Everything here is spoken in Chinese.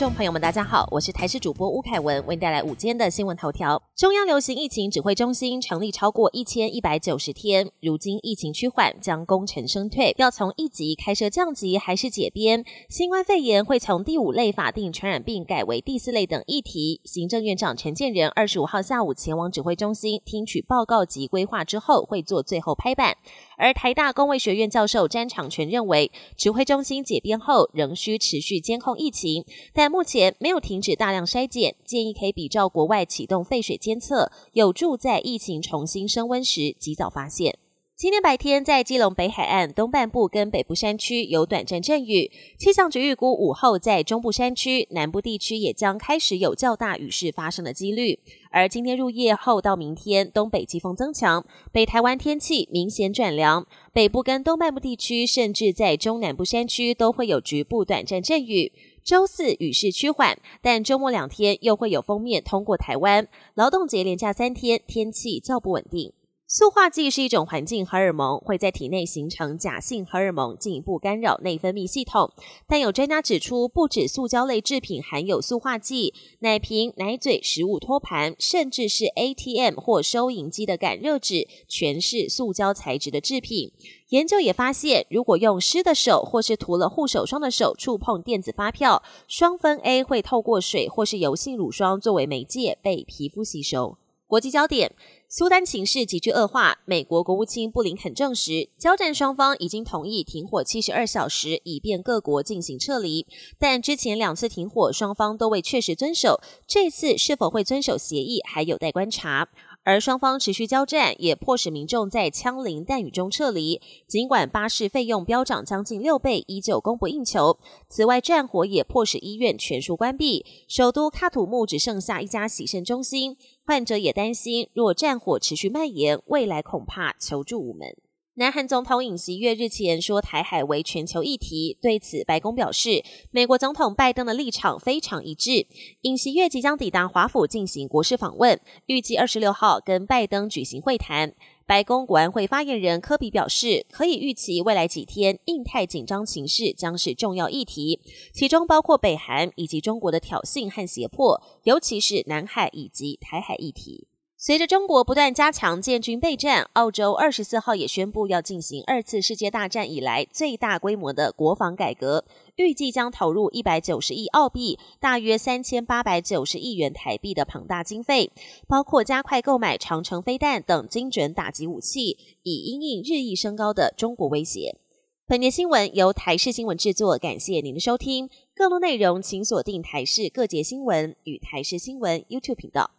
众朋友们，大家好，我是台视主播吴凯文，为您带来午间的新闻头条。中央流行疫情指挥中心成立超过一千一百九十天，如今疫情趋缓，将功成身退，要从一级开设降级还是解编？新冠肺炎会从第五类法定传染病改为第四类等议题。行政院长陈建仁二十五号下午前往指挥中心听取报告及规划之后，会做最后拍板。而台大工位学院教授詹长全认为，指挥中心解编后仍需持续监控疫情，但目前没有停止大量筛检，建议可以比照国外启动废水监测，有助在疫情重新升温时及早发现。今天白天，在基隆北海岸东半部跟北部山区有短暂阵雨，气象局预估午后在中部山区、南部地区也将开始有较大雨势发生的几率。而今天入夜后到明天，东北季风增强，北台湾天气明显转凉，北部跟东半部地区，甚至在中南部山区都会有局部短暂阵雨。周四雨势趋缓，但周末两天又会有锋面通过台湾，劳动节连假三天，天气较不稳定。塑化剂是一种环境荷尔蒙，会在体内形成假性荷尔蒙，进一步干扰内分泌系统。但有专家指出，不止塑胶类制品含有塑化剂，奶瓶、奶嘴、食物托盘，甚至是 ATM 或收银机的感热纸，全是塑胶材质的制品。研究也发现，如果用湿的手或是涂了护手霜的手触碰电子发票，双酚 A 会透过水或是油性乳霜作为媒介被皮肤吸收。国际焦点。苏丹情势急剧恶化，美国国务卿布林肯证实，交战双方已经同意停火七十二小时，以便各国进行撤离。但之前两次停火，双方都未确实遵守，这次是否会遵守协议，还有待观察。而双方持续交战，也迫使民众在枪林弹雨中撤离。尽管巴士费用飙涨将近六倍，依旧供不应求。此外，战火也迫使医院全数关闭，首都喀土穆只剩下一家洗肾中心。患者也担心，若战火持续蔓延，未来恐怕求助无门。南韩总统尹锡悦日前说台海为全球议题，对此白宫表示，美国总统拜登的立场非常一致。尹锡悦即将抵达华府进行国事访问，预计二十六号跟拜登举行会谈。白宫国安会发言人科比表示，可以预期未来几天印太紧张情势将是重要议题，其中包括北韩以及中国的挑衅和胁迫，尤其是南海以及台海议题。随着中国不断加强建军备战，澳洲二十四号也宣布要进行二次世界大战以来最大规模的国防改革，预计将投入一百九十亿澳币，大约三千八百九十亿元台币的庞大经费，包括加快购买长城飞弹等精准打击武器，以应应日益升高的中国威胁。本节新闻由台视新闻制作，感谢您的收听。更多内容请锁定台视各节新闻与台视新闻 YouTube 频道。